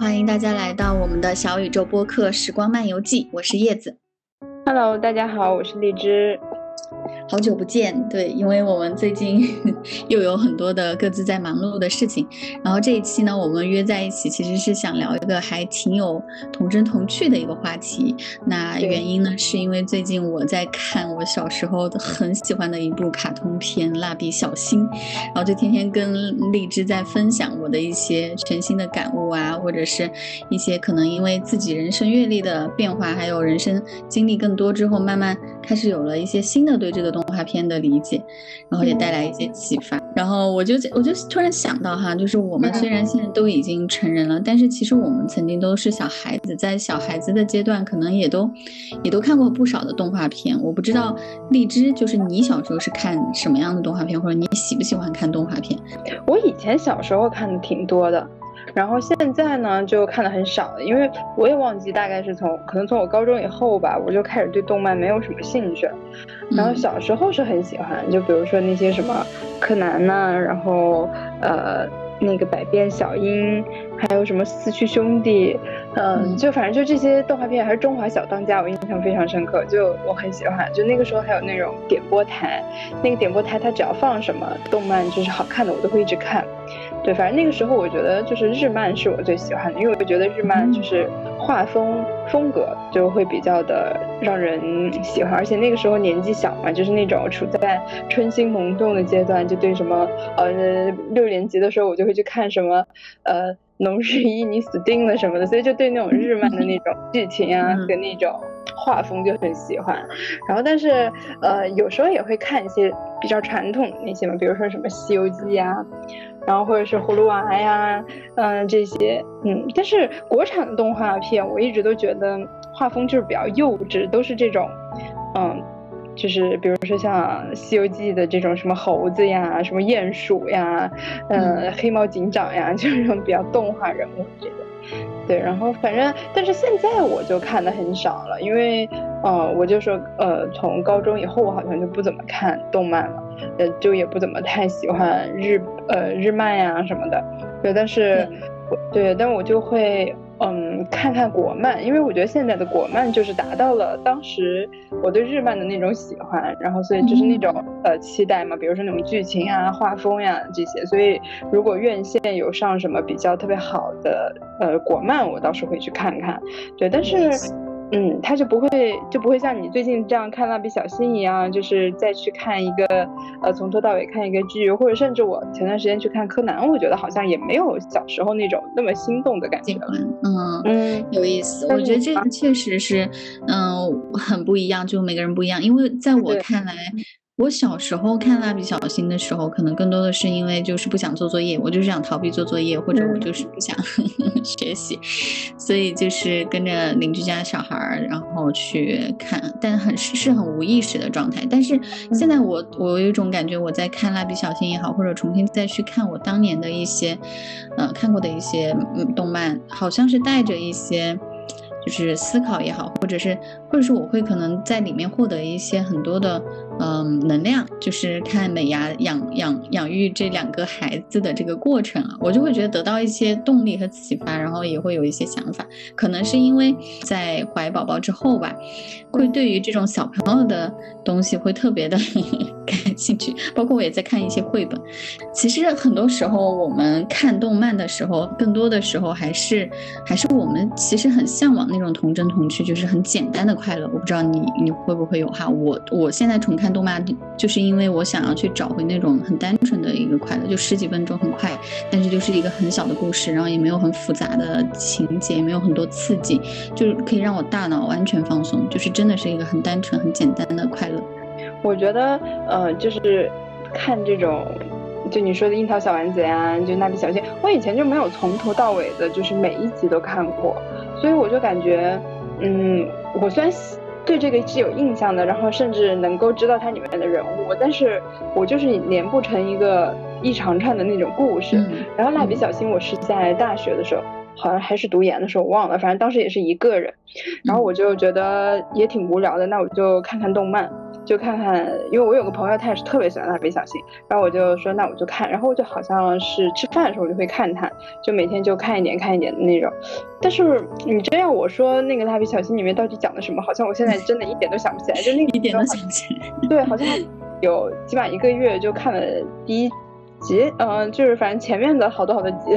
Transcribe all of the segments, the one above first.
欢迎大家来到我们的小宇宙播客《时光漫游记》，我是叶子。Hello，大家好，我是荔枝。好久不见，对，因为我们最近 又有很多的各自在忙碌的事情，然后这一期呢，我们约在一起，其实是想聊一个还挺有童真童趣的一个话题。那原因呢，是因为最近我在看我小时候很喜欢的一部卡通片《蜡笔小新》，然后就天天跟荔枝在分享我的一些全新的感悟啊，或者是一些可能因为自己人生阅历的变化，还有人生经历更多之后，慢慢开始有了一些新的对这个东。动画片的理解，然后也带来一些启发。然后我就我就突然想到哈，就是我们虽然现在都已经成人了，但是其实我们曾经都是小孩子，在小孩子的阶段，可能也都也都看过不少的动画片。我不知道荔枝，就是你小时候是看什么样的动画片，或者你喜不喜欢看动画片？我以前小时候看的挺多的。然后现在呢，就看的很少了，因为我也忘记大概是从可能从我高中以后吧，我就开始对动漫没有什么兴趣。然后小时候是很喜欢，就比如说那些什么柯南呐，然后呃那个百变小樱，还有什么四驱兄弟，嗯，就反正就这些动画片，还是中华小当家，我印象非常深刻，就我很喜欢。就那个时候还有那种点播台，那个点播台它只要放什么动漫就是好看的，我都会一直看。对，反正那个时候我觉得就是日漫是我最喜欢的，因为我觉得日漫就是画风风格就会比较的让人喜欢，而且那个时候年纪小嘛，就是那种处在春心萌动的阶段，就对什么呃六年级的时候我就会去看什么呃农日一你死定了什么的，所以就对那种日漫的那种剧情啊和那种画风就很喜欢。然后但是呃有时候也会看一些比较传统的那些嘛，比如说什么西游记呀。然后或者是葫芦娃呀，嗯，这些，嗯，但是国产的动画片，我一直都觉得画风就是比较幼稚，都是这种，嗯，就是比如说像《西游记》的这种什么猴子呀，什么鼹鼠呀，嗯，黑猫警长呀，就是这种比较动画人物这个。对，然后反正，但是现在我就看的很少了，因为，呃，我就说，呃，从高中以后，我好像就不怎么看动漫了，呃，就也不怎么太喜欢日，呃，日漫呀什么的。对，但是，对，但我就会。嗯，看看国漫，因为我觉得现在的国漫就是达到了当时我对日漫的那种喜欢，然后所以就是那种呃期待嘛，比如说那种剧情啊、画风呀这些，所以如果院线有上什么比较特别好的呃国漫，我倒是会去看看。对，但是。嗯，他就不会就不会像你最近这样看蜡笔小新一样，就是再去看一个呃从头到尾看一个剧，或者甚至我前段时间去看柯南，我觉得好像也没有小时候那种那么心动的感觉了。嗯嗯，有意思。我觉得这个确实是，嗯，很不一样，就每个人不一样。因为在我看来。我小时候看蜡笔小新的时候，可能更多的是因为就是不想做作业，我就是想逃避做作业，或者我就是不想 学习，所以就是跟着邻居家小孩儿，然后去看，但很是是很无意识的状态。但是现在我我有一种感觉，我在看蜡笔小新也好，或者重新再去看我当年的一些，呃，看过的一些嗯动漫，好像是带着一些。就是思考也好，或者是，或者是我会可能在里面获得一些很多的，嗯，能量。就是看美牙养养养育这两个孩子的这个过程啊，我就会觉得得到一些动力和启发，然后也会有一些想法。可能是因为在怀宝宝之后吧，会对于这种小朋友的东西会特别的 感兴趣。包括我也在看一些绘本。其实很多时候我们看动漫的时候，更多的时候还是还是我们其实很向往。那种童真童趣，就是很简单的快乐。我不知道你你会不会有哈？我我现在重看动漫，就是因为我想要去找回那种很单纯的一个快乐，就十几分钟很快，但是就是一个很小的故事，然后也没有很复杂的情节，也没有很多刺激，就是可以让我大脑完全放松，就是真的是一个很单纯、很简单的快乐。我觉得，呃，就是看这种，就你说的樱桃小丸子呀，就蜡笔小新，我以前就没有从头到尾的，就是每一集都看过。所以我就感觉，嗯，我虽然对这个是有印象的，然后甚至能够知道它里面的人物，但是我就是连不成一个一长串的那种故事。然后蜡笔小新，我是在大学的时候，好像还是读研的时候，我忘了，反正当时也是一个人，然后我就觉得也挺无聊的，那我就看看动漫。就看看，因为我有个朋友，他也是特别喜欢蜡笔小新，然后我就说那我就看，然后我就好像是吃饭的时候我就会看它，就每天就看一点看一点的那种。但是你真要我说那个蜡笔小新里面到底讲的什么，好像我现在真的一点都想不起来，就那 一点都想不起来。对，好像有起码一个月就看了第一。集，嗯，就是反正前面的好多好多集，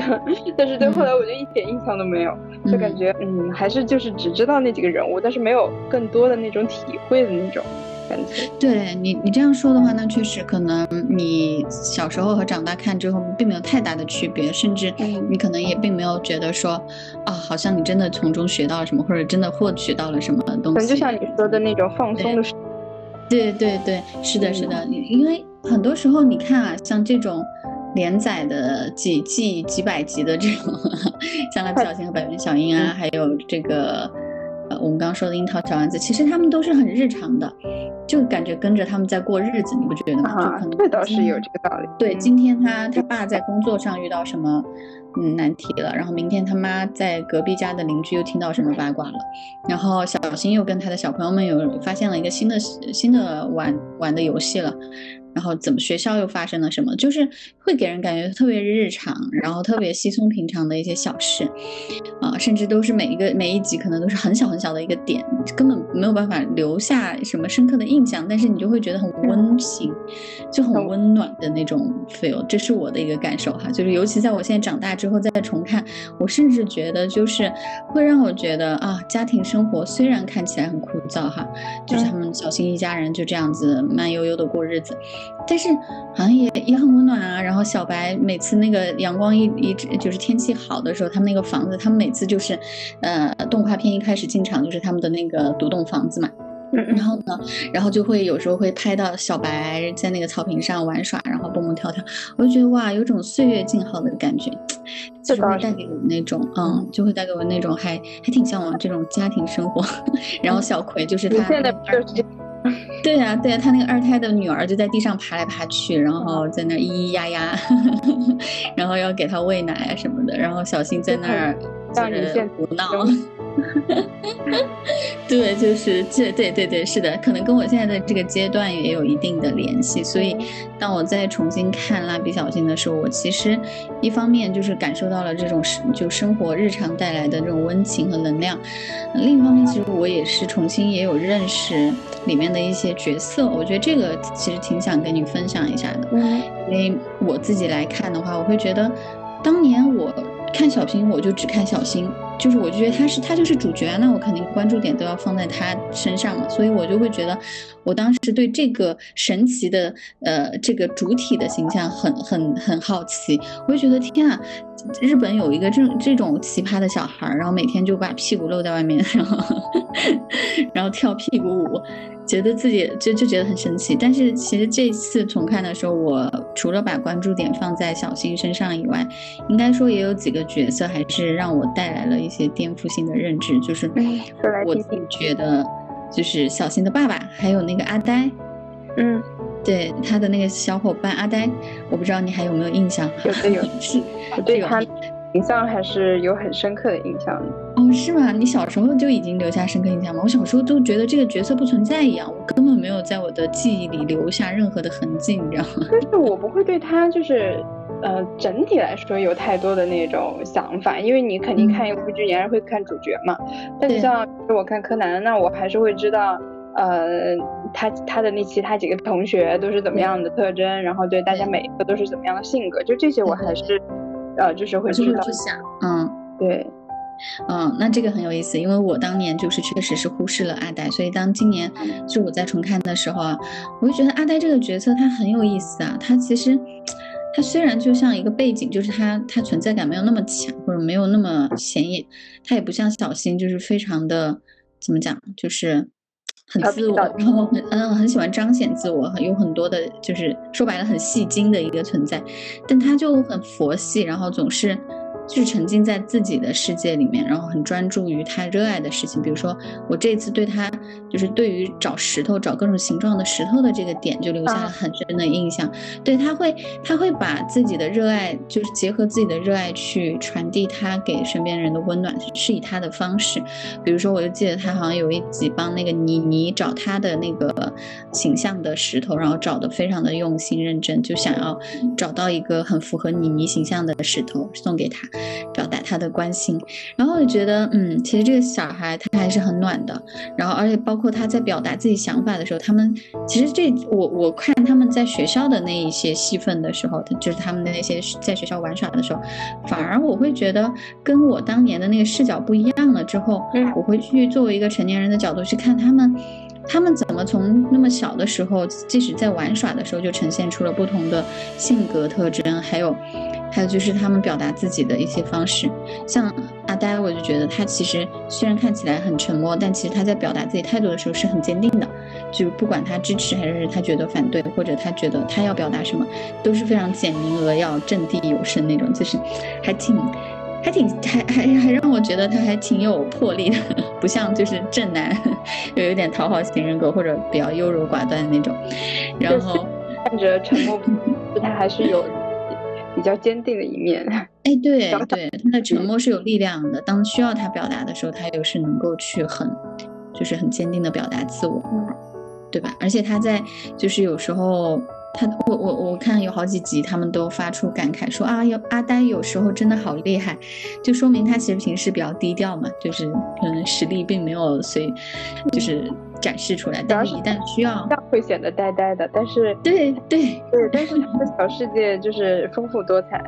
但是对后来我就一点印象都没有，就感觉，嗯，还是就是只知道那几个人物，但是没有更多的那种体会的那种感觉。对你，你这样说的话，那确实可能你小时候和长大看之后并没有太大的区别，甚至你可能也并没有觉得说，啊，好像你真的从中学到了什么，或者真的获取到了什么东西。可能就像你说的那种放松的。对对对，是的，是的，因为很多时候你看啊，像这种连载的几季几百集的这种，像蜡笔小新和百变小樱啊，还有这个呃我们刚刚说的樱桃小丸子，其实他们都是很日常的，就感觉跟着他们在过日子，你不觉得吗？啊，这倒是有这个道理。对，今天他他爸在工作上遇到什么？嗯，难题了。然后明天他妈在隔壁家的邻居又听到什么八卦了，然后小新又跟他的小朋友们有发现了一个新的新的玩玩的游戏了。然后怎么学校又发生了什么？就是会给人感觉特别日常，然后特别稀松平常的一些小事，啊，甚至都是每一个每一集可能都是很小很小的一个点，根本没有办法留下什么深刻的印象，但是你就会觉得很温馨，就很温暖的那种 feel。这是我的一个感受哈，就是尤其在我现在长大之后再重看，我甚至觉得就是会让我觉得啊，家庭生活虽然看起来很枯燥哈，就是他们小新一家人就这样子慢悠悠的过日子。但是好像也也很温暖啊。然后小白每次那个阳光一一直就是天气好的时候，他们那个房子，他们每次就是，呃，动画片一开始进场就是他们的那个独栋房子嘛。然后呢，然后就会有时候会拍到小白在那个草坪上玩耍，然后蹦蹦跳跳，我就觉得哇，有种岁月静好的感觉，就会带给我那种，嗯，就会带给我那种还还挺向往这种家庭生活。然后小葵就是他。对呀，对呀，他那个二胎的女儿就在地上爬来爬去，然后在那咿咿呀呀，然后要给他喂奶啊什么的，然后小新在那儿就是胡闹。对，就是这，对对对，是的，可能跟我现在的这个阶段也有一定的联系。所以，当我再重新看蜡笔小新的时候，我其实一方面就是感受到了这种生就生活日常带来的这种温情和能量，另一方面，其实我也是重新也有认识里面的一些角色。我觉得这个其实挺想跟你分享一下的，因为我自己来看的话，我会觉得当年我。看小新，我就只看小新，就是我就觉得他是他就是主角，那我肯定关注点都要放在他身上嘛，所以我就会觉得，我当时对这个神奇的呃这个主体的形象很很很好奇，我就觉得天啊，日本有一个这种这种奇葩的小孩，然后每天就把屁股露在外面，然后 然后跳屁股舞。觉得自己就就觉得很神奇，但是其实这次重看的时候，我除了把关注点放在小新身上以外，应该说也有几个角色还是让我带来了一些颠覆性的认知，就是我自己觉得，就是小新的爸爸，还有那个阿呆，嗯，对他的那个小伙伴阿呆，我不知道你还有没有印象？有的有，是，对他。印象还是有很深刻的印象的哦，是吗？你小时候就已经留下深刻印象吗？我小时候都觉得这个角色不存在一样，我根本没有在我的记忆里留下任何的痕迹，你知道吗？但是我不会对他就是，呃，整体来说有太多的那种想法，因为你肯定看一部剧，你还是会看主角嘛。但是像我看柯南，那我还是会知道，呃，他他的那其他几个同学都是怎么样的特征，然后对大家每一个都是怎么样的性格，就这些我还是。呃，就是会知道，嗯，对，嗯，那这个很有意思，因为我当年就是确实是忽视了阿呆，所以当今年就我在重看的时候啊，我就觉得阿呆这个角色他很有意思啊，他其实他虽然就像一个背景，就是他他存在感没有那么强，或者没有那么显眼，他也不像小新，就是非常的怎么讲，就是。很自我，然后很嗯很喜欢彰显自我，有很多的，就是说白了很戏精的一个存在，但他就很佛系，然后总是就是沉浸在自己的世界里面，然后很专注于他热爱的事情。比如说，我这次对他就是对于找石头、找各种形状的石头的这个点，就留下了很深的印象。对他会，他会把自己的热爱，就是结合自己的热爱去传递他给身边人的温暖，是以他的方式。比如说，我就记得他好像有一集帮那个妮妮找他的那个形象的石头，然后找的非常的用心认真，就想要找到一个很符合妮妮形象的石头送给他。表达他的关心，然后我就觉得，嗯，其实这个小孩他还是很暖的。然后，而且包括他在表达自己想法的时候，他们其实这我我看他们在学校的那一些戏份的时候，就是他们的那些在学校玩耍的时候，反而我会觉得跟我当年的那个视角不一样了。之后，我会去作为一个成年人的角度去看他们。他们怎么从那么小的时候，即使在玩耍的时候，就呈现出了不同的性格特征，还有，还有就是他们表达自己的一些方式。像阿呆，我就觉得他其实虽然看起来很沉默，但其实他在表达自己态度的时候是很坚定的。就不管他支持还是他觉得反对，或者他觉得他要表达什么，都是非常简明扼要、掷地有声那种，就是还挺。还挺还还还让我觉得他还挺有魄力的，不像就是正男，有有点讨好型人格或者比较优柔寡断的那种。然后看着沉默，他还是有比较坚定的一面。哎，对对，他的沉默是有力量的。当需要他表达的时候，他又是能够去很，就是很坚定的表达自我，对吧？而且他在就是有时候。他我我我看有好几集，他们都发出感慨说啊，有阿呆有时候真的好厉害，就说明他其实平时比较低调嘛，就是可能实力并没有随，就是展示出来，但是一旦需要，会显得呆呆的。但是对对对，但是他的小世界就是丰富多彩。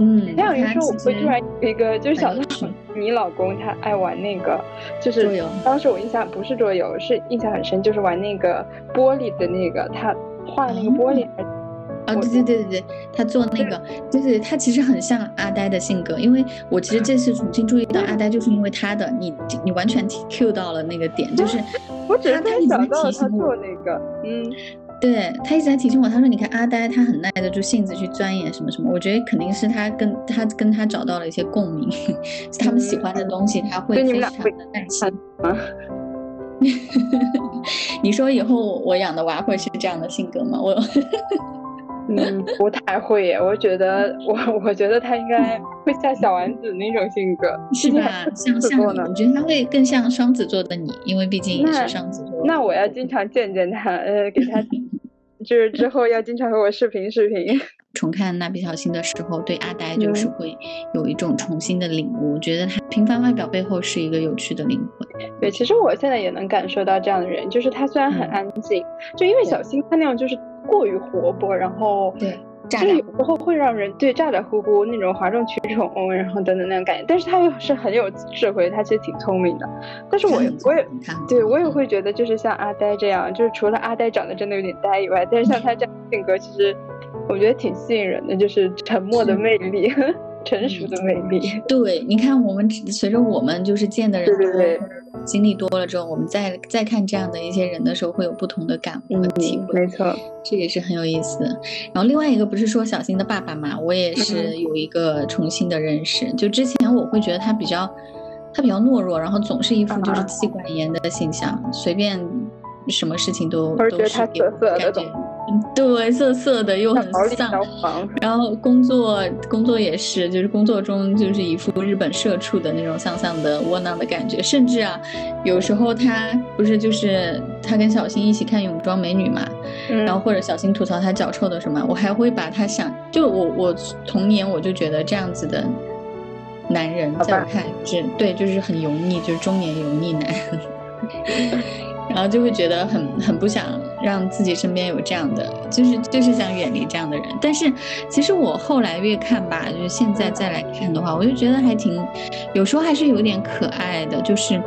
嗯，还有一说，我会突然有一个，就是想到你老公他爱玩那个，就是。当时我印象不是桌游，是印象很深，就是玩那个玻璃的那个他。画的那个玻璃，啊，对对对对对，他做那个，就是他其实很像阿呆的性格，因为我其实这次重新注意到阿呆，就是因为他的，你你完全 Q 到了那个点，就是我只是他一直在提醒我那个，嗯，对他一直在提醒我，他说你看阿呆他很耐得住性子去钻研什么什么，我觉得肯定是他跟他跟他找到了一些共鸣，他们喜欢的东西他会非常的耐心。你说以后我养的娃会是这样的性格吗？我，嗯，不太会耶。我觉得我，我觉得他应该会像小丸子那种性格，是吧？像像你，我觉得他会更像双子座的你，因为毕竟也是双子座。那我要经常见见他，呃，给他，就是之后要经常和我视频视频。重看蜡笔小新的时候，对阿呆就是会有一种重新的领悟。我觉得他平凡外表背后是一个有趣的灵魂。对，其实我现在也能感受到这样的人，就是他虽然很安静，就因为小新他那样就是过于活泼，然后对，就是有时候会让人对咋咋呼呼那种哗众取宠，然后等等那种感觉。但是他又是很有智慧，他其实挺聪明的。但是我我也对我也会觉得，就是像阿呆这样，就是除了阿呆长得真的有点呆以外，但是像他这样性格，其实。我觉得挺吸引人的，就是沉默的 魅力，成熟的魅力。对，你看，我们随着我们就是见的人多，经历多了之后，我们再再看这样的一些人的时候，会有不同的感悟和体会。没错，这也是很有意思。然后另外一个不是说小新的爸爸嘛，我也是有一个重新的认识。就之前我会觉得他比较，他比较懦弱，然后总是一副就是妻管严的形象，随便什么事情都都是给感觉。对，涩涩的又很丧，然后工作工作也是，就是工作中就是一副日本社畜的那种丧丧的窝囊的感觉，甚至啊，有时候他不是就是他跟小新一起看泳装美女嘛，然后或者小新吐槽他脚臭的什么，我还会把他想，就我我童年我就觉得这样子的男人在我看是对，就是很油腻，就是中年油腻男。然后就会觉得很很不想让自己身边有这样的，就是就是想远离这样的人。但是其实我后来越看吧，就是现在再来看的话，我就觉得还挺，有时候还是有点可爱的，就是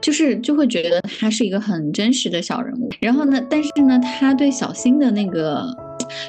就是就会觉得他是一个很真实的小人物。然后呢，但是呢，他对小新的那个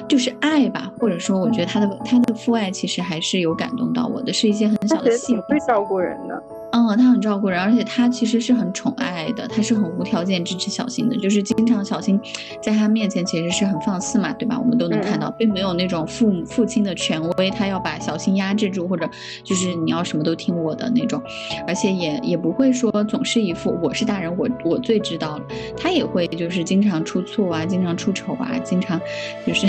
就是爱吧，或者说我觉得他的他的父爱其实还是有感动到我的，是一些很小的细节会照顾人的。嗯，他很照顾人，而且他其实是很宠爱的，他是很无条件支持小新的，就是经常小新在他面前其实是很放肆嘛，对吧？我们都能看到，并没有那种父母父亲的权威，他要把小新压制住，或者就是你要什么都听我的那种，而且也也不会说总是一副我是大人，我我最知道了，他也会就是经常出错啊，经常出丑啊，经常就是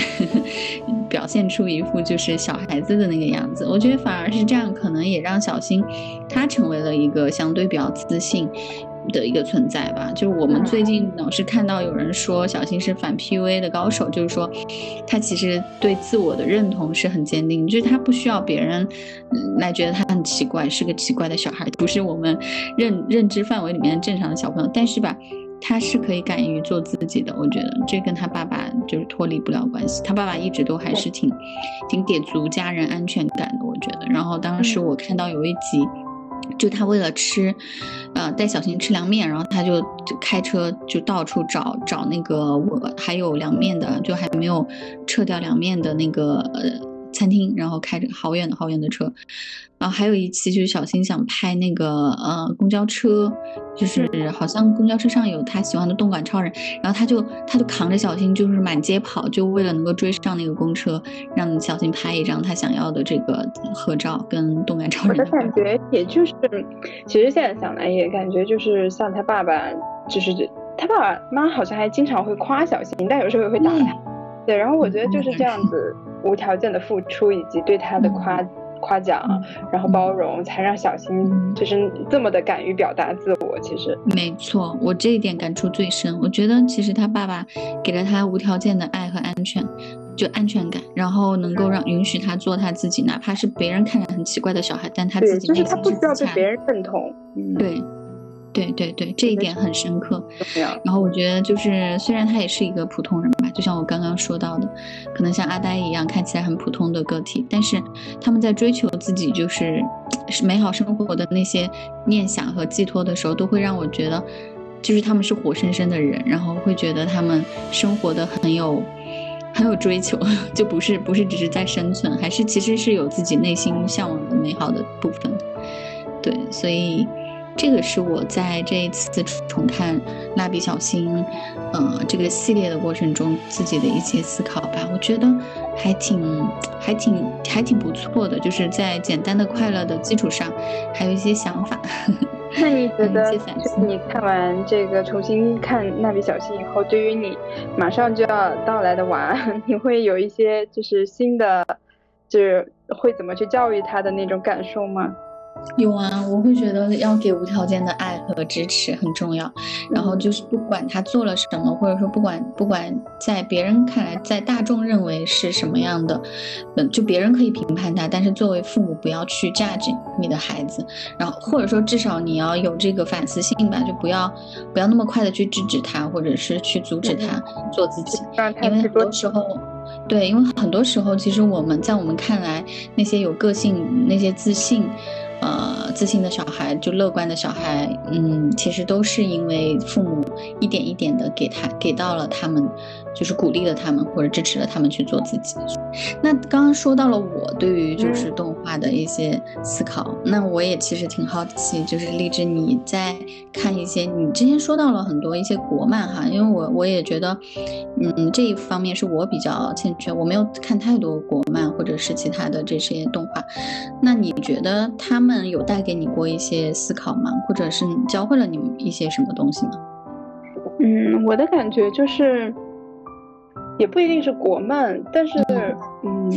表现出一副就是小孩子的那个样子。我觉得反而是这样，可能也让小新他成为了一个相对比较自信的一个存在吧。就是我们最近老是看到有人说小新是反 PUA 的高手，就是说他其实对自我的认同是很坚定，就是他不需要别人来觉得他很奇怪，是个奇怪的小孩，不是我们认认知范围里面正常的小朋友。但是吧。他是可以敢于做自己的，我觉得这跟他爸爸就是脱离不了关系。他爸爸一直都还是挺，挺给足家人安全感的，我觉得。然后当时我看到有一集，就他为了吃，呃，带小新吃凉面，然后他就就开车就到处找找那个我还有凉面的，就还没有撤掉凉面的那个呃。餐厅，然后开着好远的好远的车，然后还有一期就是小新想拍那个呃公交车，就是好像公交车上有他喜欢的动感超人，然后他就他就扛着小新就是满街跑，就为了能够追上那个公车，让小新拍一张他想要的这个合照跟动感超人。我的感觉也就是，其实现在想来也感觉就是像他爸爸，就是他爸爸妈好像还经常会夸小新，但有时候也会打他。对，然后我觉得就是这样子。无条件的付出以及对他的夸夸奖，然后包容，才让小新就是这么的敢于表达自我。其实没错，我这一点感触最深。我觉得其实他爸爸给了他无条件的爱和安全，就安全感，然后能够让允许他做他自己，哪怕是别人看着很奇怪的小孩，但他自己内心是他不需要被别人认同。对。对对对，这一点很深刻。然后我觉得，就是虽然他也是一个普通人吧，就像我刚刚说到的，可能像阿呆一样看起来很普通的个体，但是他们在追求自己就是是美好生活的那些念想和寄托的时候，都会让我觉得，就是他们是活生生的人，然后会觉得他们生活的很有很有追求，就不是不是只是在生存，还是其实是有自己内心向往的美好的部分的。对，所以。这个是我在这一次重看《蜡笔小新》呃这个系列的过程中自己的一些思考吧，我觉得还挺还挺还挺不错的，就是在简单的快乐的基础上，还有一些想法。那你觉得，你看完这个重新看《蜡笔小新》以后，对于你马上就要到来的娃，你会有一些就是新的，就是会怎么去教育他的那种感受吗？有啊，我会觉得要给无条件的爱和支持很重要。然后就是不管他做了什么，或者说不管不管在别人看来，在大众认为是什么样的，嗯，就别人可以评判他，但是作为父母不要去 judge 你的孩子。然后或者说至少你要有这个反思性吧，就不要不要那么快的去制止他，或者是去阻止他做自己。因为很多时候，对，因为很多时候其实我们在我们看来，那些有个性、那些自信。呃，自信的小孩，就乐观的小孩，嗯，其实都是因为父母一点一点的给他给到了他们，就是鼓励了他们或者支持了他们去做自己。那刚刚说到了我对于就是动画的一些思考，那我也其实挺好奇，就是荔枝你在看一些，你之前说到了很多一些国漫哈，因为我我也觉得，嗯，这一方面是我比较欠缺，我没有看太多国漫或者是其他的这些动画。那你觉得他们？有带给你过一些思考吗？或者是教会了你们一些什么东西吗？嗯，我的感觉就是，也不一定是国漫，但是，嗯，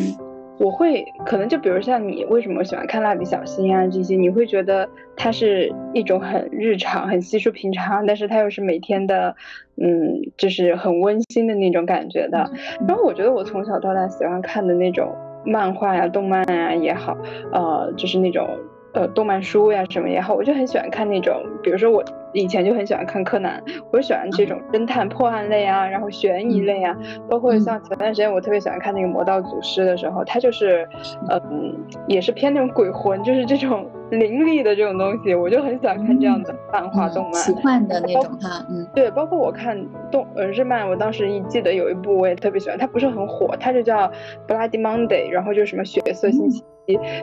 我会可能就比如像你为什么喜欢看蜡笔小新啊这些，你会觉得它是一种很日常、很稀疏平常，但是它又是每天的，嗯，就是很温馨的那种感觉的。然后我觉得我从小到大喜欢看的那种漫画呀、动漫呀也好，呃，就是那种。呃，动漫书呀什么也好，我就很喜欢看那种，比如说我以前就很喜欢看柯南，我就喜欢这种侦探破案类啊，然后悬疑类啊，包括像前段时间我特别喜欢看那个魔道祖师的时候，他就是，嗯，也是偏那种鬼魂，就是这种 灵力的这种东西，我就很喜欢看这样的漫画动漫，奇幻的那种哈，嗯，对，包括我看动呃日漫，我当时一记得有一部我也特别喜欢，它不是很火，它就叫 Bloody Monday，然后就什么血色星期。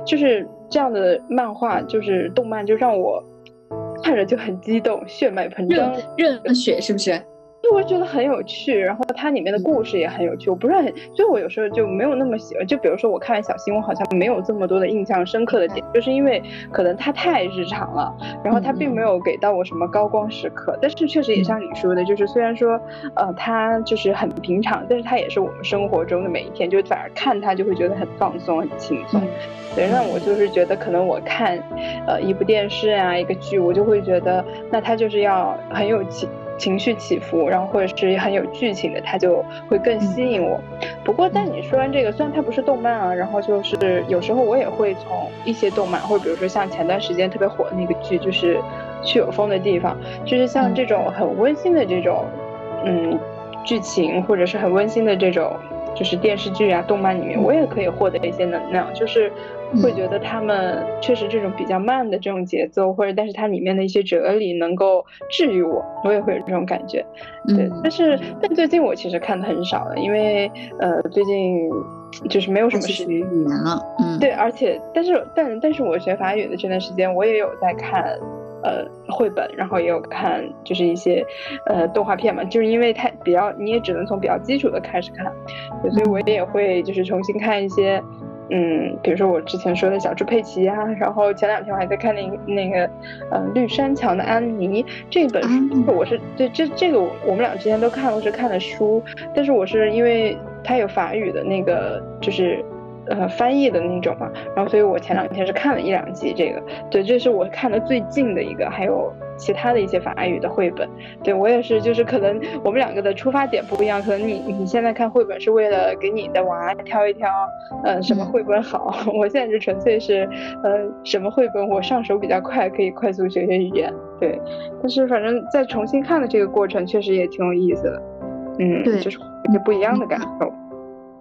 就是这样的漫画，就是动漫，就让我看着就很激动，血脉喷张，热，热血是不是？就我觉得很有趣，然后它里面的故事也很有趣。我不是很，所以我有时候就没有那么喜欢。就比如说我看完小新，我好像没有这么多的印象深刻的点，就是因为可能它太日常了，然后它并没有给到我什么高光时刻。但是确实也像你说的，就是虽然说呃它就是很平常，但是它也是我们生活中的每一天，就反而看它就会觉得很放松、很轻松。对，那我就是觉得可能我看呃一部电视啊一个剧，我就会觉得那它就是要很有情。情绪起伏，然后或者是很有剧情的，它就会更吸引我。不过，但你说完这个，虽然它不是动漫啊，然后就是有时候我也会从一些动漫，或者比如说像前段时间特别火的那个剧，就是《去有风的地方》，就是像这种很温馨的这种，嗯，剧情或者是很温馨的这种，就是电视剧啊、动漫里面，我也可以获得一些能量，就是。会觉得他们确实这种比较慢的这种节奏，或者但是它里面的一些哲理能够治愈我，我也会有这种感觉。对，但是但最近我其实看的很少了，因为呃最近就是没有什么时间语言了。嗯，对，而且但是但但是我学法语的这段时间，我也有在看呃绘本，然后也有看就是一些呃动画片嘛，就是因为它比较你也只能从比较基础的开始看，所以我也会就是重新看一些。嗯，比如说我之前说的小猪佩奇啊，然后前两天我还在看那个那个，呃，绿山墙的安妮这本书，我是对这这个我们俩之前都看过是看的书，但是我是因为它有法语的那个就是。呃，翻译的那种嘛，然后所以我前两天是看了一两集这个，对，这是我看的最近的一个，还有其他的一些法语的绘本，对我也是，就是可能我们两个的出发点不一样，可能你你现在看绘本是为了给你的娃挑一挑，嗯，什么绘本好，我现在就纯粹是，呃，什么绘本我上手比较快，可以快速学学语言，对，但是反正在重新看的这个过程确实也挺有意思的，嗯，对，就是有些不一样的感受，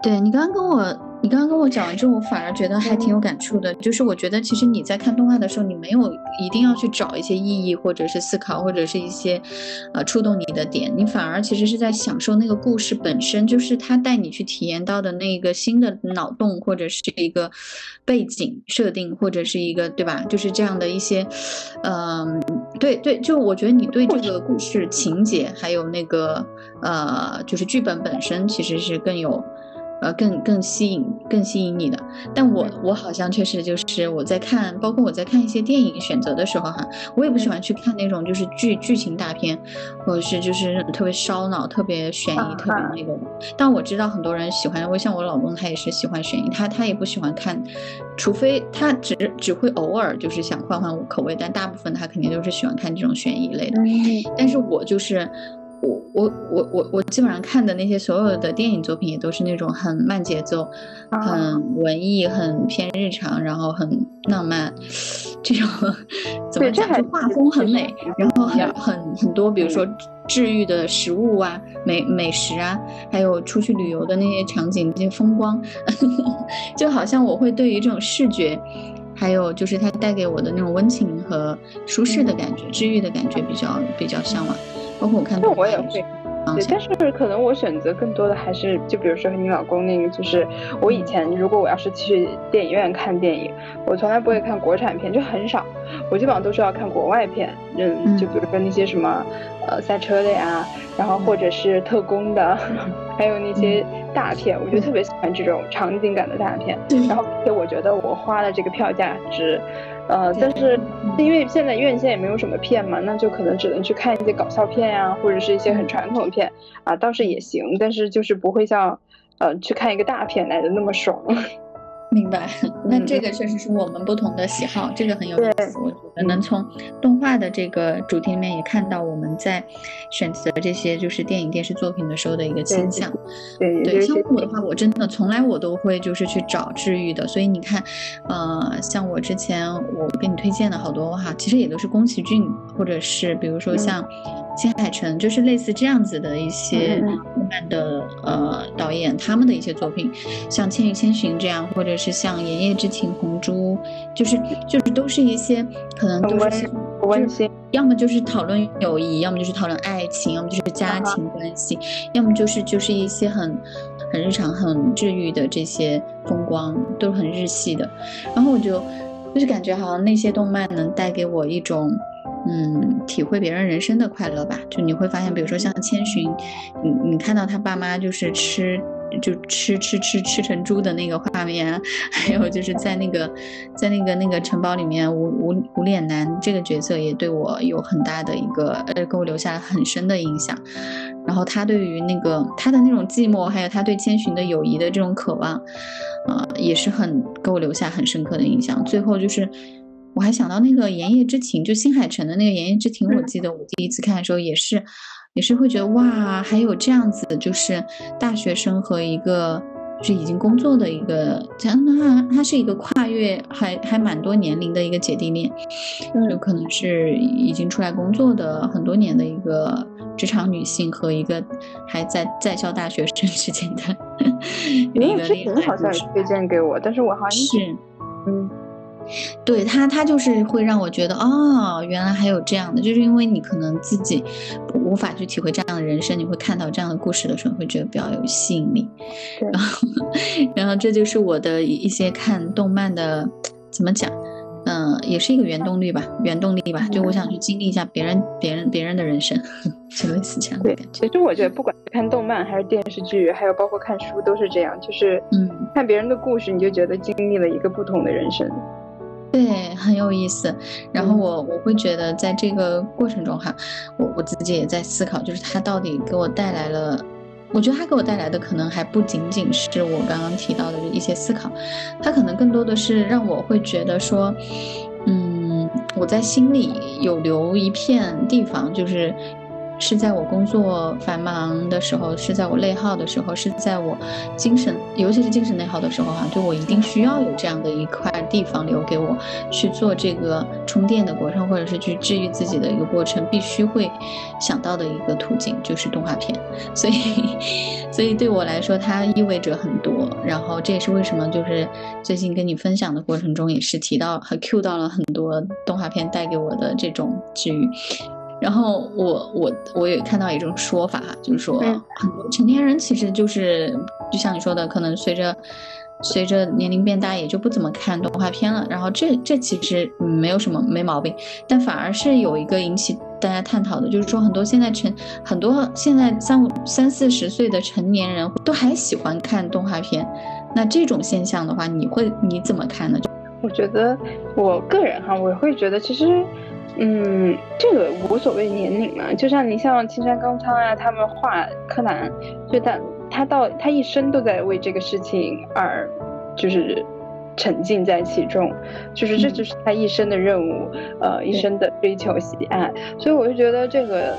对你刚刚跟我。你刚刚跟我讲完之后，我反而觉得还挺有感触的。就是我觉得，其实你在看动画的时候，你没有一定要去找一些意义，或者是思考，或者是一些，呃，触动你的点。你反而其实是在享受那个故事本身，就是他带你去体验到的那个新的脑洞，或者是一个背景设定，或者是一个对吧？就是这样的一些，嗯，对对，就我觉得你对这个故事情节，还有那个呃，就是剧本本身，其实是更有。呃，更更吸引更吸引你的，但我我好像确实就是我在看，包括我在看一些电影选择的时候哈，我也不喜欢去看那种就是剧剧情大片，或者是就是特别烧脑、特别悬疑、特别那个。但我知道很多人喜欢，我像我老公他也是喜欢悬疑，他他也不喜欢看，除非他只只会偶尔就是想换换口味，但大部分他肯定都是喜欢看这种悬疑类的。但是我就是。我我我我我基本上看的那些所有的电影作品也都是那种很慢节奏、很文艺、很偏日常，然后很浪漫，这种怎么讲？就画风很美，然后很很很多，比如说治愈的食物啊、美美食啊，还有出去旅游的那些场景、那些风光，就好像我会对于这种视觉，还有就是它带给我的那种温情和舒适的感觉、治愈的感觉比较比较向往。包括我看，那我也会，对，但是可能我选择更多的还是，就比如说和你老公那个，就是我以前如果我要是去电影院看电影，我从来不会看国产片，就很少，我基本上都是要看国外片，嗯，就比如说那些什么，呃，赛车的呀，然后或者是特工的，还有那些大片，我就特别喜欢这种场景感的大片，然后而且我觉得我花了这个票价值。呃，但是因为现在院线也没有什么片嘛，那就可能只能去看一些搞笑片呀，或者是一些很传统的片啊，倒是也行，但是就是不会像，呃，去看一个大片来的那么爽。明白，那这个确实是我们不同的喜好，这个很有意思。我觉得能从动画的这个主题里面也看到我们在选择这些就是电影电视作品的时候的一个倾向。对对，像我的话，我真的从来我都会就是去找治愈的。所以你看，呃，像我之前我给你推荐的好多哈，其实也都是宫崎骏，或者是比如说像新海诚，就是类似这样子的一些动漫的呃导演他们的一些作品，像《千与千寻》这样，或者是。像《爷爷之情》《红猪》，就是就是都是一些可能都是温馨，要么就是讨论友谊，要么就是讨论爱情，要么就是家庭关系，要么就是就是一些很很日常、很治愈的这些风光，都是很日系的。然后我就就是感觉好像那些动漫能带给我一种嗯，体会别人人生的快乐吧。就你会发现，比如说像千寻，你你看到他爸妈就是吃。就吃吃吃吃成猪的那个画面，还有就是在那个在那个那个城堡里面，无无无脸男这个角色也对我有很大的一个呃，给我留下了很深的印象。然后他对于那个他的那种寂寞，还有他对千寻的友谊的这种渴望，呃，也是很给我留下很深刻的印象。最后就是我还想到那个《盐业之庭》，就新海诚的那个《盐业之庭》，我记得我第一次看的时候也是。也是会觉得哇，还有这样子，就是大学生和一个就是已经工作的一个，他他他是一个跨越还还蛮多年龄的一个姐弟恋，有可能是已经出来工作的很多年的一个职场女性和一个还在在校大学生之间的 一个恋爱好像推荐给我，但是我好像是嗯。对他，他就是会让我觉得，哦，原来还有这样的，就是因为你可能自己无法去体会这样的人生，你会看到这样的故事的时候，会觉得比较有吸引力。然后，然后这就是我的一些看动漫的，怎么讲？嗯，也是一个原动力吧，原动力吧。就我想去经历一下别人、别人、别人的人生，就类似这样的感觉。其实我觉得，不管是看动漫还是电视剧，还有包括看书，都是这样，就是嗯，看别人的故事，你就觉得经历了一个不同的人生。对，很有意思。然后我我会觉得，在这个过程中哈，我我自己也在思考，就是他到底给我带来了，我觉得他给我带来的可能还不仅仅是我刚刚提到的一些思考，他可能更多的是让我会觉得说，嗯，我在心里有留一片地方，就是。是在我工作繁忙的时候，是在我内耗的时候，是在我精神，尤其是精神内耗的时候哈，就我一定需要有这样的一块地方留给我去做这个充电的过程，或者是去治愈自己的一个过程，必须会想到的一个途径就是动画片。所以，所以对我来说，它意味着很多。然后这也是为什么，就是最近跟你分享的过程中，也是提到和 Q 到了很多动画片带给我的这种治愈。然后我我我也看到一种说法，就是说很多成年人其实就是就像你说的，可能随着随着年龄变大，也就不怎么看动画片了。然后这这其实没有什么没毛病，但反而是有一个引起大家探讨的，就是说很多现在成很多现在三五三四十岁的成年人都还喜欢看动画片。那这种现象的话，你会你怎么看呢？我觉得我个人哈，我会觉得其实。嗯，这个无所谓年龄嘛，就像你像青山刚昌啊，他们画柯南，就他他到他一生都在为这个事情而就是沉浸在其中，就是这就是他一生的任务，呃，一生的追求喜爱，所以我就觉得这个。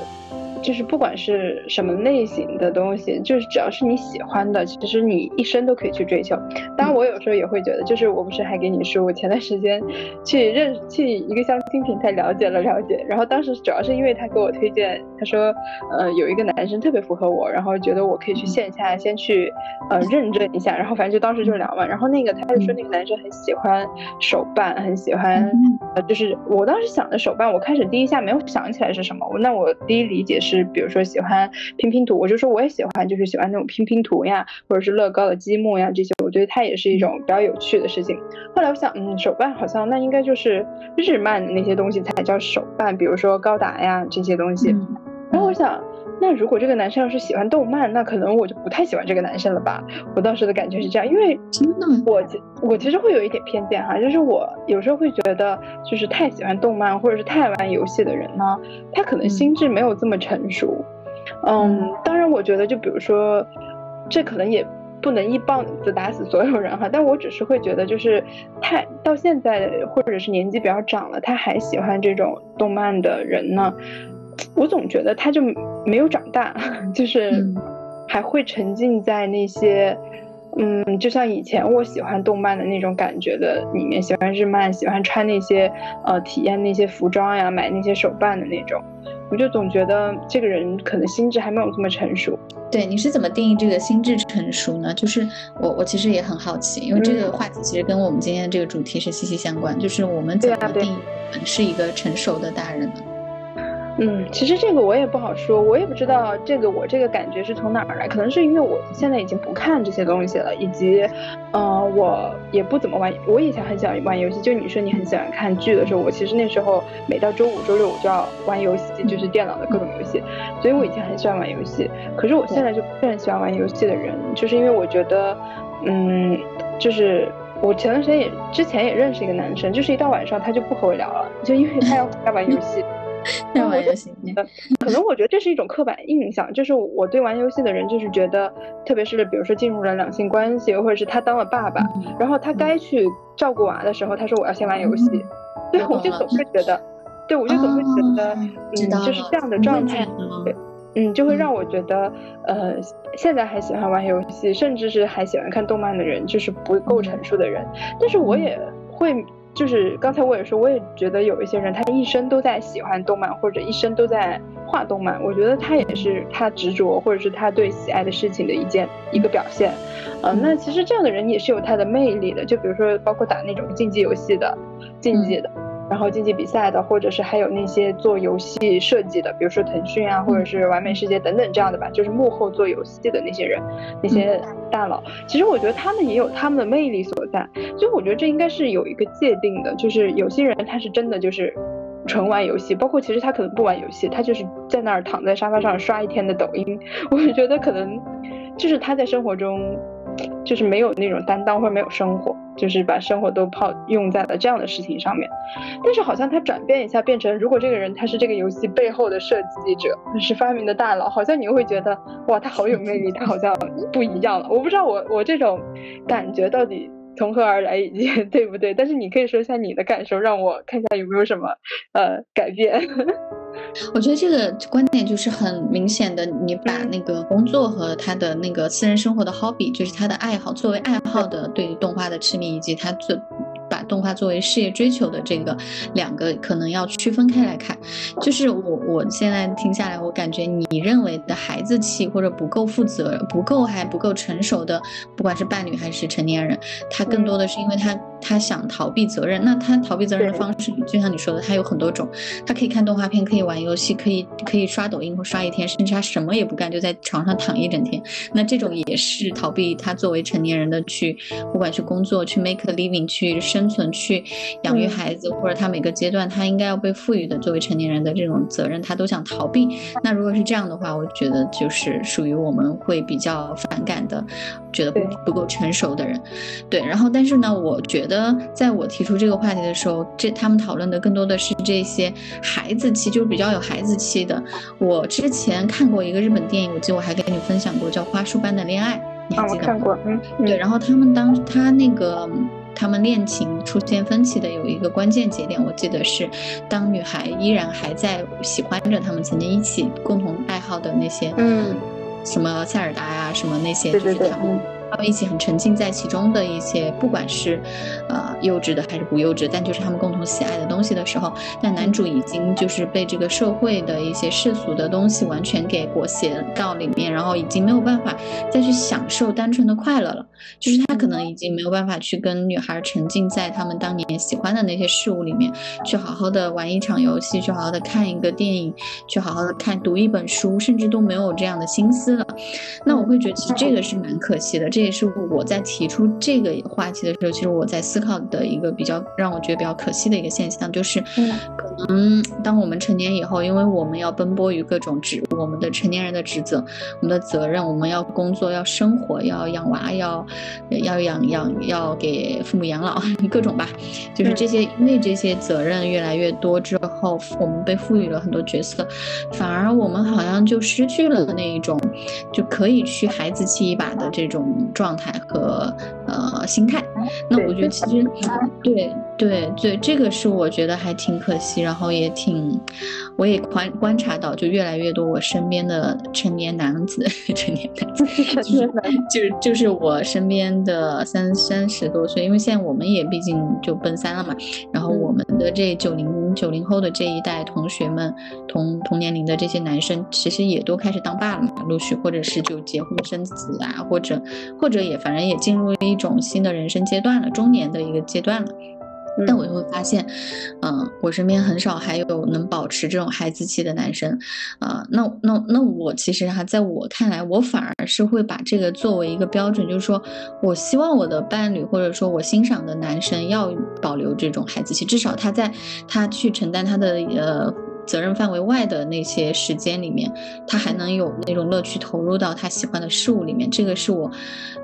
就是不管是什么类型的东西，就是只要是你喜欢的，其实你一生都可以去追求。当然，我有时候也会觉得，就是我不是还给你说，我前段时间去认去一个相亲平台了解了了解，然后当时主要是因为他给我推荐，他说，呃，有一个男生特别符合我，然后觉得我可以去线下先去呃认证一下，然后反正就当时就聊嘛，然后那个他就说那个男生很喜欢手办，很喜欢，呃，就是我当时想的手办，我开始第一下没有想起来是什么，那我第一理解是。是，比如说喜欢拼拼图，我就说我也喜欢，就是喜欢那种拼拼图呀，或者是乐高的积木呀这些，我觉得它也是一种比较有趣的事情。后来我想，嗯，手办好像那应该就是日漫的那些东西才叫手办，比如说高达呀这些东西。然后我想，那如果这个男生要是喜欢动漫，那可能我就不太喜欢这个男生了吧？我当时的感觉是这样，因为真的，我我其实会有一点偏见哈，就是我有时候会觉得，就是太喜欢动漫或者是太玩游戏的人呢，他可能心智没有这么成熟。嗯，当然，我觉得就比如说，这可能也不能一棒子打死所有人哈，但我只是会觉得，就是太到现在或者是年纪比较长了，他还喜欢这种动漫的人呢。我总觉得他就没有长大，就是还会沉浸在那些，嗯，就像以前我喜欢动漫的那种感觉的里面，喜欢日漫，喜欢穿那些，呃，体验那些服装呀，买那些手办的那种。我就总觉得这个人可能心智还没有这么成熟。对，你是怎么定义这个心智成熟呢？就是我，我其实也很好奇，因为这个话题其实跟我们今天的这个主题是息息相关，就是我们怎么定义是一个成熟的大人呢？嗯，其实这个我也不好说，我也不知道这个我这个感觉是从哪儿来，可能是因为我现在已经不看这些东西了，以及，呃，我也不怎么玩。我以前很喜欢玩游戏，就你说你很喜欢看剧的时候，我其实那时候每到周五、周六我就要玩游戏，就是电脑的各种游戏，所以我以前很喜欢玩游戏。可是我现在就不是很喜欢玩游戏的人，就是因为我觉得，嗯，就是我前段时间也之前也认识一个男生，就是一到晚上他就不和我聊了，就因为他要 要玩游戏。玩游戏，可能我觉得这是一种刻板印象，就是我对玩游戏的人就是觉得，特别是比如说进入了两性关系，或者是他当了爸爸，然后他该去照顾娃的时候，他说我要先玩游戏，对我就总会觉得，对我就总会觉得，嗯，就是这样的状态，对，嗯，就会让我觉得，呃，现在还喜欢玩游戏，甚至是还喜欢看动漫的人，就是不够成熟的人，但是我也会。就是刚才我也说，我也觉得有一些人，他一生都在喜欢动漫，或者一生都在画动漫。我觉得他也是他执着，或者是他对喜爱的事情的一件一个表现。嗯，那其实这样的人也是有他的魅力的。就比如说，包括打那种竞技游戏的，竞技的。然后竞技比赛的，或者是还有那些做游戏设计的，比如说腾讯啊，或者是完美世界等等这样的吧，就是幕后做游戏的那些人，那些大佬。其实我觉得他们也有他们的魅力所在，所以我觉得这应该是有一个界定的，就是有些人他是真的就是纯玩游戏，包括其实他可能不玩游戏，他就是在那儿躺在沙发上刷一天的抖音。我觉得可能就是他在生活中。就是没有那种担当或者没有生活，就是把生活都泡用在了这样的事情上面。但是好像他转变一下，变成如果这个人他是这个游戏背后的设计者，是发明的大佬，好像你又会觉得哇，他好有魅力，他好像不一样了。我不知道我我这种感觉到底从何而来，以及对不对？但是你可以说一下你的感受，让我看一下有没有什么呃改变。我觉得这个观点就是很明显的，你把那个工作和他的那个私人生活的 hobby，就是他的爱好作为爱好的对于动画的痴迷，以及他做。把动画作为事业追求的这个两个可能要区分开来看，就是我我现在听下来，我感觉你认为的孩子气或者不够负责、不够还不够成熟的，不管是伴侣还是成年人，他更多的是因为他他想逃避责任。那他逃避责任的方式，就像你说的，他有很多种，他可以看动画片，可以玩游戏，可以可以刷抖音或刷一天，甚至他什么也不干，就在床上躺一整天。那这种也是逃避他作为成年人的去，不管去工作、去 make a living、去。生存去养育孩子，或者他每个阶段他应该要被赋予的作为成年人的这种责任，他都想逃避。那如果是这样的话，我觉得就是属于我们会比较反感的，觉得不不够成熟的人。对，然后但是呢，我觉得在我提出这个话题的时候，这他们讨论的更多的是这些孩子气，就是比较有孩子气的。我之前看过一个日本电影，我记得我还跟你分享过，叫《花束般的恋爱》，你还记得吗？看过，嗯，对。然后他们当他那个。他们恋情出现分歧的有一个关键节点，我记得是当女孩依然还在喜欢着他们曾经一起共同爱好的那些，嗯，什么塞尔达呀，什么那些，就是他们。一起很沉浸在其中的一些，不管是，呃，幼稚的还是不幼稚，但就是他们共同喜爱的东西的时候，但男主已经就是被这个社会的一些世俗的东西完全给裹挟到里面，然后已经没有办法再去享受单纯的快乐了。就是他可能已经没有办法去跟女孩沉浸在他们当年喜欢的那些事物里面，去好好的玩一场游戏，去好好的看一个电影，去好好的看读一本书，甚至都没有这样的心思了。那我会觉得其实这个是蛮可惜的。这也是我在提出这个话题的时候，其实我在思考的一个比较让我觉得比较可惜的一个现象，就是可能当我们成年以后，因为我们要奔波于各种职，我们的成年人的职责，我们的责任，我们要工作，要生活，要养娃，要要养养，要给父母养老，各种吧，就是这些，因为这些责任越来越多之后，我们被赋予了很多角色，反而我们好像就失去了那一种就可以去孩子气一把的这种。状态和呃心态，那我觉得其实对对对，这个是我觉得还挺可惜，然后也挺，我也观观察到，就越来越多我身边的成年男子，成年男子，就是就就是我身边的三三十多岁，因为现在我们也毕竟就奔三了嘛，然后我们的这九零九零后的这一代同学们，同同年龄的这些男生，其实也都开始当爸了嘛，陆续或者是就结婚生子啊，或者。或者也反正也进入了一种新的人生阶段了，中年的一个阶段了。但我就会发现，嗯，我身边很少还有能保持这种孩子气的男生，啊，那那那我其实哈，在我看来，我反而是会把这个作为一个标准，就是说我希望我的伴侣或者说我欣赏的男生要保留这种孩子气，至少他在他去承担他的呃。责任范围外的那些时间里面，他还能有那种乐趣投入到他喜欢的事物里面，这个是我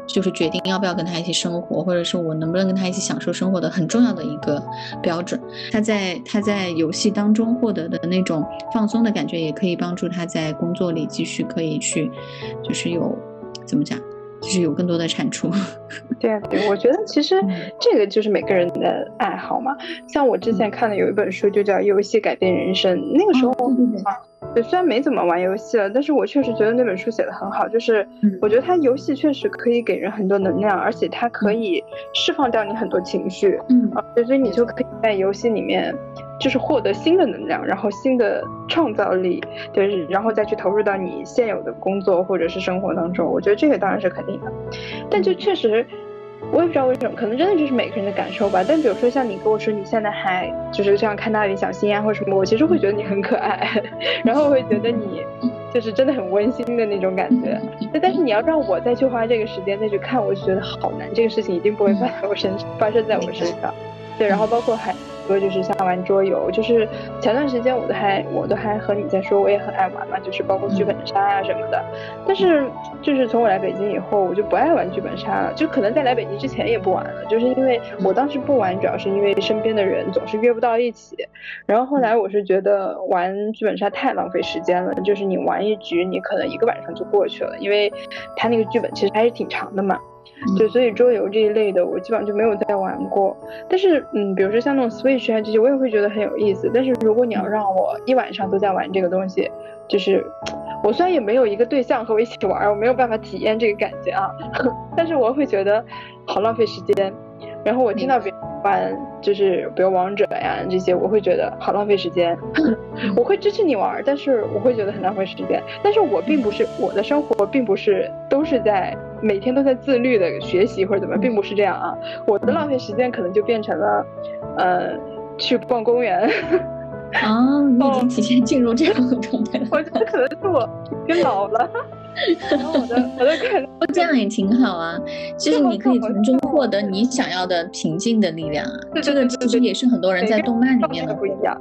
就是决定要不要跟他一起生活，或者是我能不能跟他一起享受生活的很重要的一个标准。他在他在游戏当中获得的那种放松的感觉，也可以帮助他在工作里继续可以去，就是有怎么讲？就是有更多的产出，对啊，对，我觉得其实这个就是每个人的爱好嘛。像我之前看的有一本书，就叫《游戏改变人生》。那个时候啊，对，虽然没怎么玩游戏了，但是我确实觉得那本书写的很好。就是我觉得它游戏确实可以给人很多能量，而且它可以释放掉你很多情绪。嗯啊，所以你就可以在游戏里面。就是获得新的能量，然后新的创造力，就是，然后再去投入到你现有的工作或者是生活当中。我觉得这个当然是肯定的，但就确实，我也不知道为什么，可能真的就是每个人的感受吧。但比如说像你跟我说你现在还就是这样看大鱼小新啊或者什么，我其实会觉得你很可爱，然后会觉得你就是真的很温馨的那种感觉。但是你要让我再去花这个时间再去看，我就觉得好难。这个事情一定不会发在我身发生在我身上。对，然后包括还。多就是像玩桌游，就是前段时间我都还我都还和你在说，我也很爱玩嘛，就是包括剧本杀啊什么的。但是就是从我来北京以后，我就不爱玩剧本杀了。就可能在来北京之前也不玩了，就是因为我当时不玩，主要是因为身边的人总是约不到一起。然后后来我是觉得玩剧本杀太浪费时间了，就是你玩一局，你可能一个晚上就过去了，因为他那个剧本其实还是挺长的嘛。对，所以桌游这一类的，我基本上就没有再玩过。但是，嗯，比如说像那种 Switch 啊这些，我也会觉得很有意思。但是如果你要让我一晚上都在玩这个东西，就是我虽然也没有一个对象和我一起玩，我没有办法体验这个感觉啊，但是我会觉得好浪费时间。然后我听到别人玩，就是比如王者呀这些，我会觉得好浪费时间。我会支持你玩，但是我会觉得很浪费时间。但是我并不是我的生活，并不是都是在。每天都在自律的学习或者怎么，并不是这样啊。我的浪费时间可能就变成了，呃，去逛公园。啊，你已经提前进入这样的状态了。我觉得可能是我变老了。然后我的 我的可能这样也挺好啊，就是你可以从中获得你想要的平静的力量啊。这个其实也是很多人在动漫里面的不一样。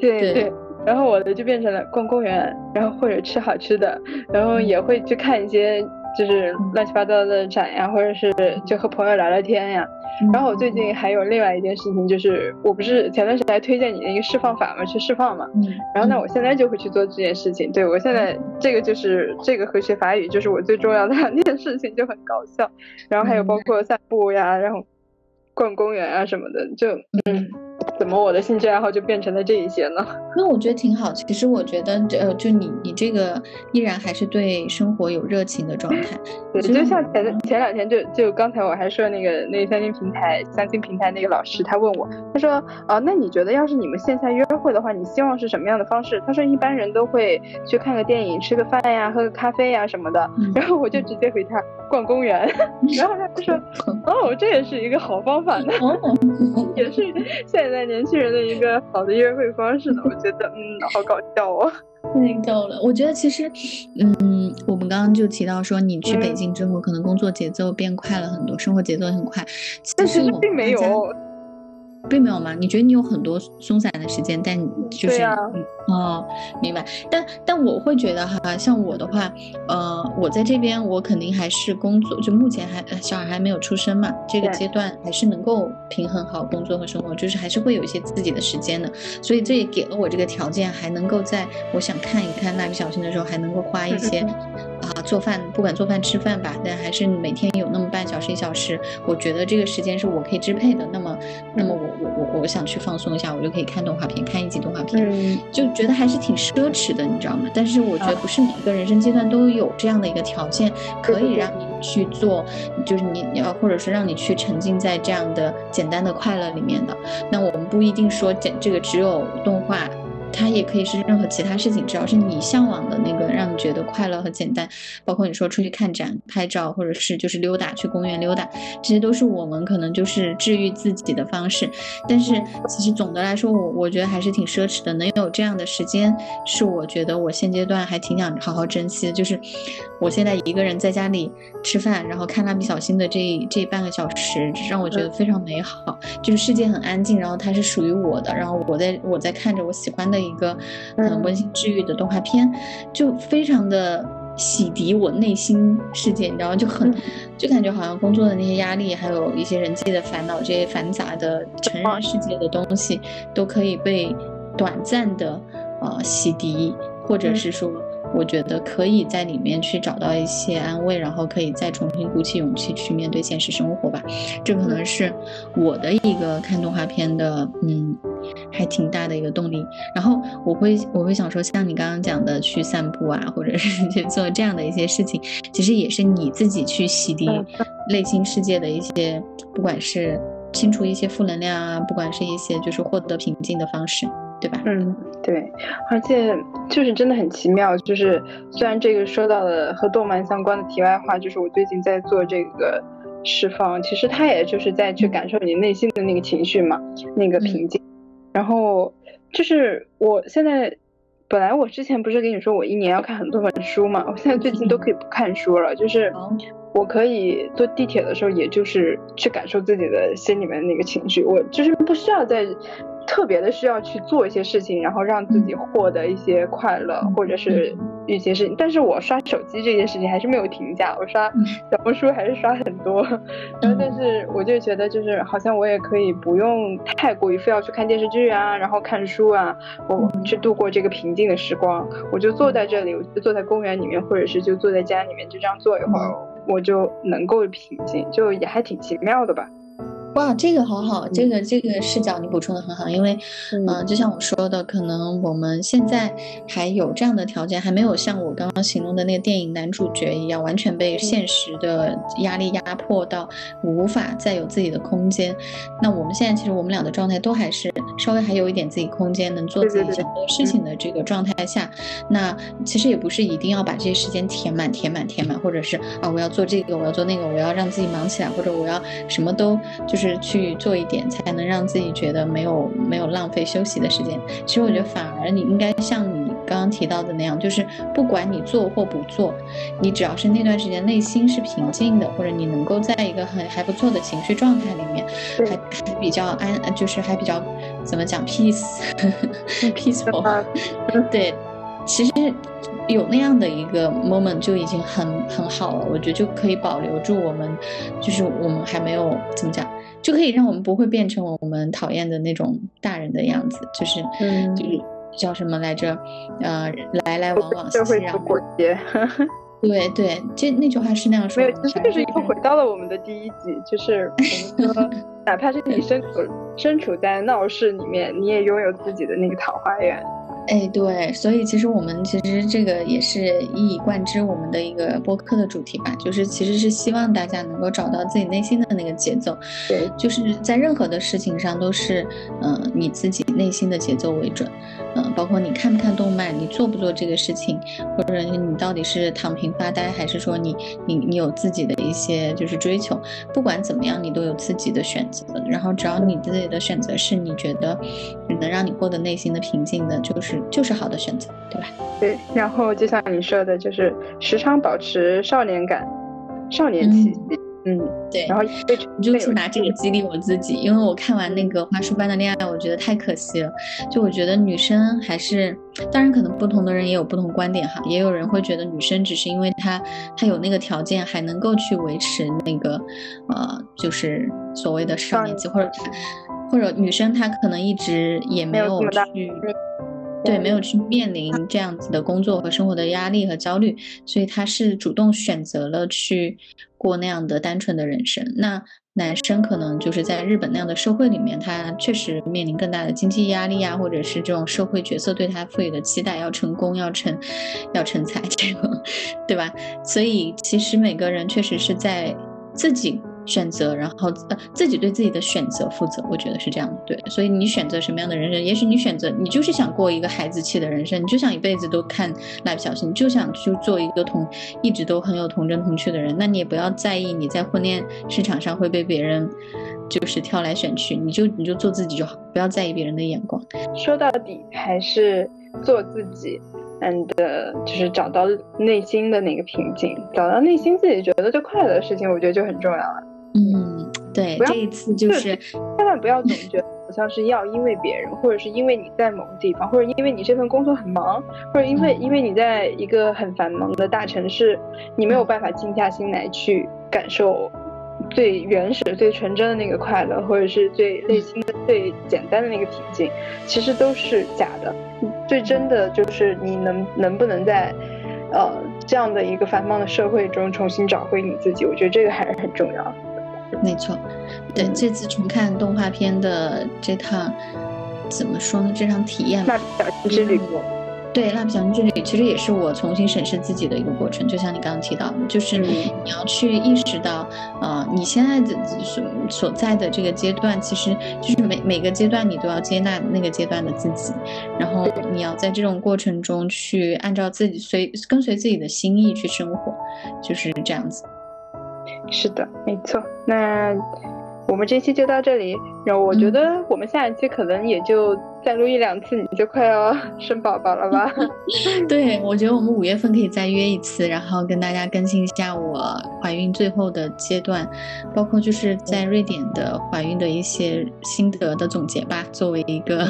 对对。然后我的就变成了逛公园，然后或者吃好吃的，然后也会去看一些。就是乱七八糟的展呀，或者是就和朋友聊聊天呀。然后我最近还有另外一件事情，就是我不是前段时间还推荐你那个释放法嘛，去释放嘛。然后那，我现在就会去做这件事情。对我现在这个就是这个和学法语就是我最重要的两件事情，就很搞笑。然后还有包括散步呀，然后逛公园啊什么的，就嗯。怎么我的兴趣爱好就变成了这一些呢？那我觉得挺好。其实我觉得，呃，就你你这个依然还是对生活有热情的状态。对，就像前前两天就就刚才我还说那个那相亲平台相亲平台那个老师，他问我，他说啊，那你觉得要是你们线下约会的话，你希望是什么样的方式？他说一般人都会去看个电影、吃个饭呀、喝个咖啡呀什么的。然后我就直接回他逛公园。然后他就说，哦，这也是一个好方法呢，也是现在。年轻人的一个好的约会方式呢，我觉得，嗯，好搞笑哦，太逗了。我觉得其实，嗯，我们刚刚就提到说，你去北京之后，可能工作节奏变快了很多，生活节奏也很快。但是并没有。并没有吗？你觉得你有很多松散的时间，但就是哦，明白。但但我会觉得哈，像我的话，呃，我在这边我肯定还是工作，就目前还小孩还没有出生嘛，这个阶段还是能够平衡好工作和生活，就是还是会有一些自己的时间的。所以这也给了我这个条件，还能够在我想看一看蜡笔小新的时候，还能够花一些啊做饭，不管做饭吃饭吧，但还是每天有那么半小时一小时，我觉得这个时间是我可以支配的。那么那么我。我想去放松一下，我就可以看动画片，看一集动画片，就觉得还是挺奢侈的，你知道吗？但是我觉得不是每个人生阶段都有这样的一个条件，可以让你去做，就是你你要或者是让你去沉浸在这样的简单的快乐里面的。那我们不一定说这这个只有动画。它也可以是任何其他事情，只要是你向往的那个让你觉得快乐和简单，包括你说出去看展、拍照，或者是就是溜达去公园溜达，这些都是我们可能就是治愈自己的方式。但是其实总的来说，我我觉得还是挺奢侈的，能有这样的时间，是我觉得我现阶段还挺想好好珍惜的。就是我现在一个人在家里吃饭，然后看蜡笔小新的这这半个小时，让我觉得非常美好。就是世界很安静，然后它是属于我的，然后我在我在看着我喜欢的一个很温馨治愈的动画片，就非常的洗涤我内心世界，你知道吗？就很就感觉好像工作的那些压力，还有一些人际的烦恼，这些繁杂的成人世界的东西，都可以被短暂的呃洗涤，或者是说。我觉得可以在里面去找到一些安慰，然后可以再重新鼓起勇气去面对现实生活吧。这可能是我的一个看动画片的，嗯，还挺大的一个动力。然后我会我会想说，像你刚刚讲的去散步啊，或者是去做这样的一些事情，其实也是你自己去洗涤内心世界的一些，不管是清除一些负能量啊，不管是一些就是获得平静的方式。对吧？嗯，对，而且就是真的很奇妙。就是虽然这个说到了和动漫相关的题外话，就是我最近在做这个释放，其实它也就是在去感受你内心的那个情绪嘛，那个平静。然后就是我现在本来我之前不是跟你说我一年要看很多本书嘛，我现在最近都可以不看书了，就是我可以坐地铁的时候，也就是去感受自己的心里面那个情绪，我就是不需要再。特别的需要去做一些事情，然后让自己获得一些快乐，或者是一些事情。但是我刷手机这件事情还是没有停下，我刷小红书还是刷很多。然后，但是我就觉得，就是好像我也可以不用太过于非要去看电视剧啊，然后看书啊，我去度过这个平静的时光。我就坐在这里，我就坐在公园里面，或者是就坐在家里面，就这样坐一会儿，我就能够平静，就也还挺奇妙的吧。哇，这个好好，这个这个视角你补充的很好，因为，嗯，就像我说的，可能我们现在还有这样的条件，还没有像我刚刚形容的那个电影男主角一样，完全被现实的压力压迫到无法再有自己的空间。那我们现在其实我们俩的状态都还是稍微还有一点自己空间，能做自己想做事情的这个状态下，那其实也不是一定要把这些时间填满、填满、填满，或者是啊，我要做这个，我要做那个，我要让自己忙起来，或者我要什么都就是。去做一点，才能让自己觉得没有没有浪费休息的时间。其实我觉得反而你应该像你刚刚提到的那样，就是不管你做或不做，你只要是那段时间内心是平静的，或者你能够在一个很还不错的情绪状态里面，还还比较安，就是还比较怎么讲 peace peaceful，对，其实。有那样的一个 moment 就已经很很好了，我觉得就可以保留住我们，就是我们还没有怎么讲，就可以让我们不会变成我们讨厌的那种大人的样子，就是嗯就是叫什么来着，呃，来来往往，社会不过节。对对，这那句话是那样说。没有，其实就是又回到了我们的第一集，就是我们说，哪怕是你身处身处在闹市里面，你也拥有自己的那个桃花源。哎，对，所以其实我们其实这个也是一以贯之我们的一个播客的主题吧，就是其实是希望大家能够找到自己内心的那个节奏，对，就是在任何的事情上都是，嗯，你自己内心的节奏为准，嗯，包括你看不看动漫，你做不做这个事情，或者你到底是躺平发呆，还是说你你你有自己的一些就是追求，不管怎么样，你都有自己的选择，然后只要你自己的选择是你觉得能让你获得内心的平静的，就是。就是好的选择，对吧？对，然后就像你说的，就是时常保持少年感、少年气息。嗯，对。然后我就是拿这个激励我自己，因为我看完那个《花束般的恋爱》，我觉得太可惜了。就我觉得女生还是，当然可能不同的人也有不同观点哈，也有人会觉得女生只是因为她她有那个条件，还能够去维持那个呃，就是所谓的少年期，或者或者女生她可能一直也没有去。对，没有去面临这样子的工作和生活的压力和焦虑，所以他是主动选择了去过那样的单纯的人生。那男生可能就是在日本那样的社会里面，他确实面临更大的经济压力啊，或者是这种社会角色对他赋予的期待，要成功，要成，要成才，这个，对吧？所以其实每个人确实是在自己。选择，然后呃自己对自己的选择负责，我觉得是这样的。对，所以你选择什么样的人生，也许你选择你就是想过一个孩子气的人生，你就想一辈子都看蜡笔小新，你就想去做一个同一直都很有童真童趣的人，那你也不要在意你在婚恋市场上会被别人就是挑来选去，你就你就做自己就好，不要在意别人的眼光。说到底还是做自己。and 就是找到内心的那个平静，找到内心自己觉得最快乐的事情，我觉得就很重要了。嗯，对，这一次就是千万不要总觉得好像是要因为别人，或者是因为你在某个地方，或者因为你这份工作很忙，或者因为因为你在一个很繁忙的大城市，你没有办法静下心来去感受。最原始、最纯真的那个快乐，或者是最内心的、最简单的那个平静，其实都是假的。最真的就是你能能不能在，呃，这样的一个繁忙的社会中重新找回你自己？我觉得这个还是很重要。没错，对这次重看动画片的这趟，怎么说呢？这场体验，那小新之旅。对，蜡笔小新之旅其实也是我重新审视自己的一个过程，就像你刚刚提到的，就是你要去意识到，呃，你现在的所所在的这个阶段，其实就是每每个阶段你都要接纳那个阶段的自己，然后你要在这种过程中去按照自己随跟随自己的心意去生活，就是这样子。是的，没错。那。我们这期就到这里，然后我觉得我们下一期可能也就再录一两次，你就快要生宝宝了吧？对，我觉得我们五月份可以再约一次，然后跟大家更新一下我怀孕最后的阶段，包括就是在瑞典的怀孕的一些心得的总结吧，作为一个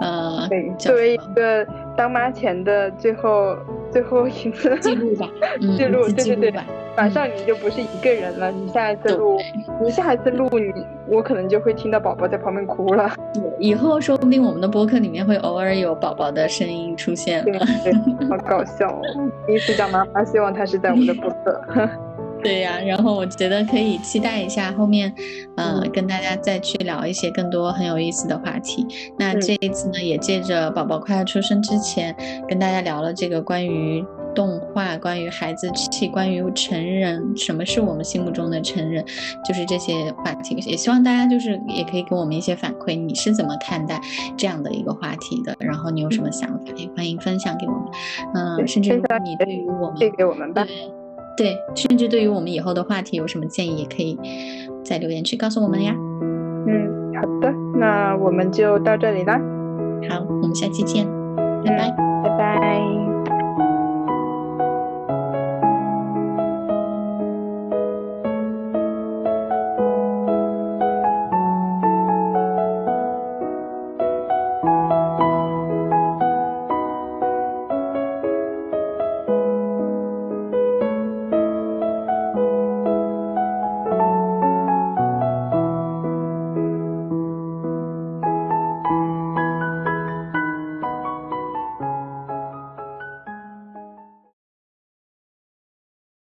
呃，作为一个当妈前的最后最后一次记录吧，记录，对对对。马上你就不是一个人了，你下一次录，你下一次录你，我可能就会听到宝宝在旁边哭了。以后说不定我们的播客里面会偶尔有宝宝的声音出现了，好搞笑哦！第一次叫妈妈，希望他是在我们的播客。对呀，然后我觉得可以期待一下后面，呃，跟大家再去聊一些更多很有意思的话题。那这一次呢，也借着宝宝快要出生之前，跟大家聊了这个关于。动画关于孩子气，关于成人，什么是我们心目中的成人，就是这些话题。也希望大家就是也可以给我们一些反馈，你是怎么看待这样的一个话题的？然后你有什么想法，也欢迎分享给我们。嗯，甚至你对于我们，给我们吧。对，甚至对于我们以后的话题有什么建议，也可以在留言区告诉我们呀。嗯，好的，那我们就到这里啦。好，我们下期见，拜拜，拜拜。